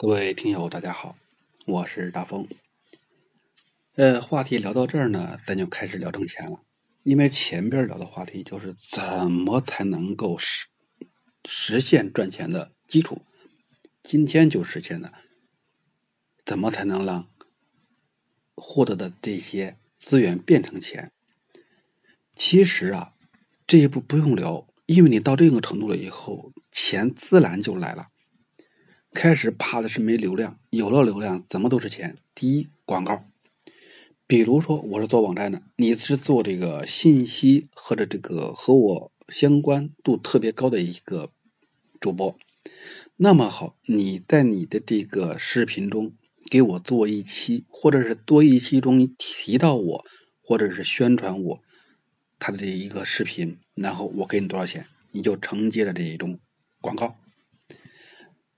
各位听友，大家好，我是大风。呃，话题聊到这儿呢，咱就开始聊挣钱了。因为前边聊的话题就是怎么才能够实实现赚钱的基础，今天就实现的，怎么才能让获得的这些资源变成钱？其实啊，这一步不用聊，因为你到这个程度了以后，钱自然就来了。开始怕的是没流量，有了流量怎么都是钱。第一，广告，比如说我是做网站的，你是做这个信息或者这个和我相关度特别高的一个主播，那么好，你在你的这个视频中给我做一期，或者是多一期中提到我，或者是宣传我他的这一个视频，然后我给你多少钱，你就承接了这一种广告。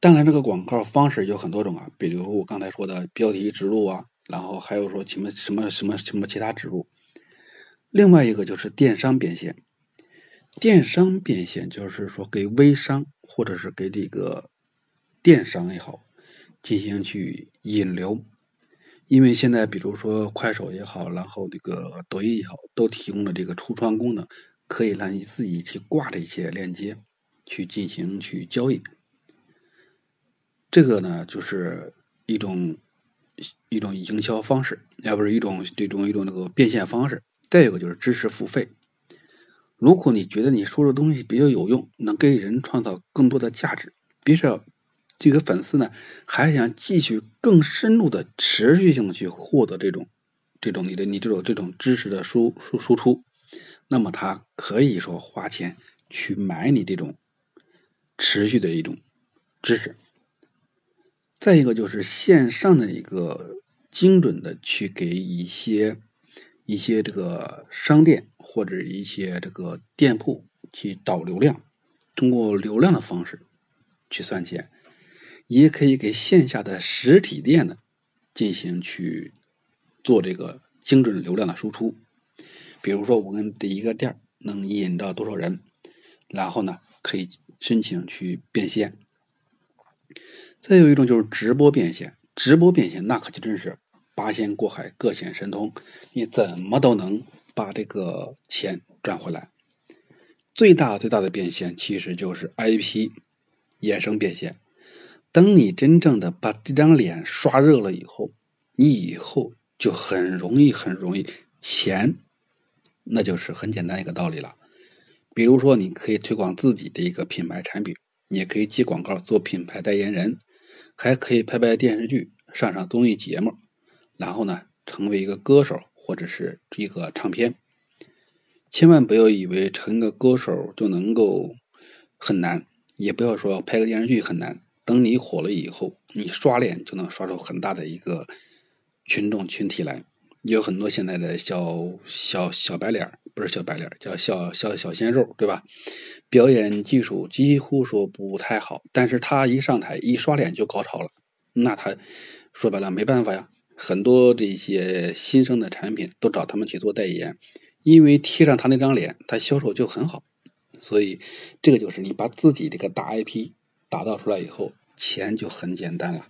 当然，这个广告方式有很多种啊，比如我刚才说的标题植入啊，然后还有说什么什么什么什么其他植入。另外一个就是电商变现，电商变现就是说给微商或者是给这个电商也好进行去引流，因为现在比如说快手也好，然后这个抖音也好，都提供了这个橱窗功能，可以让你自己去挂这些链接去进行去交易。这个呢，就是一种一种营销方式，要不是一种这种一种那个变现方式。再有个就是知识付费。如果你觉得你说的东西比较有用，能给人创造更多的价值，比如说这个粉丝呢还想继续更深入的持续性的去获得这种这种你的你这种这种知识的输输输出，那么他可以说花钱去买你这种持续的一种知识。再一个就是线上的一个精准的去给一些一些这个商店或者一些这个店铺去导流量，通过流量的方式去算钱，也可以给线下的实体店呢进行去做这个精准流量的输出。比如说，我们这一个店能引到多少人，然后呢可以申请去变现。再有一种就是直播变现，直播变现那可就真是八仙过海，各显神通，你怎么都能把这个钱赚回来。最大最大的变现其实就是 IP 衍生变现。等你真正的把这张脸刷热了以后，你以后就很容易很容易钱，那就是很简单一个道理了。比如说，你可以推广自己的一个品牌产品，你也可以接广告做品牌代言人。还可以拍拍电视剧，上上综艺节目，然后呢，成为一个歌手或者是一个唱片。千万不要以为成个歌手就能够很难，也不要说拍个电视剧很难。等你火了以后，你刷脸就能刷出很大的一个群众群体来。有很多现在的小小小白脸不是小白脸叫小小小鲜肉，对吧？表演技术几乎说不太好，但是他一上台一刷脸就高潮了，那他说白了没办法呀。很多这些新生的产品都找他们去做代言，因为贴上他那张脸，他销售就很好。所以这个就是你把自己这个大 IP 打造出来以后，钱就很简单了。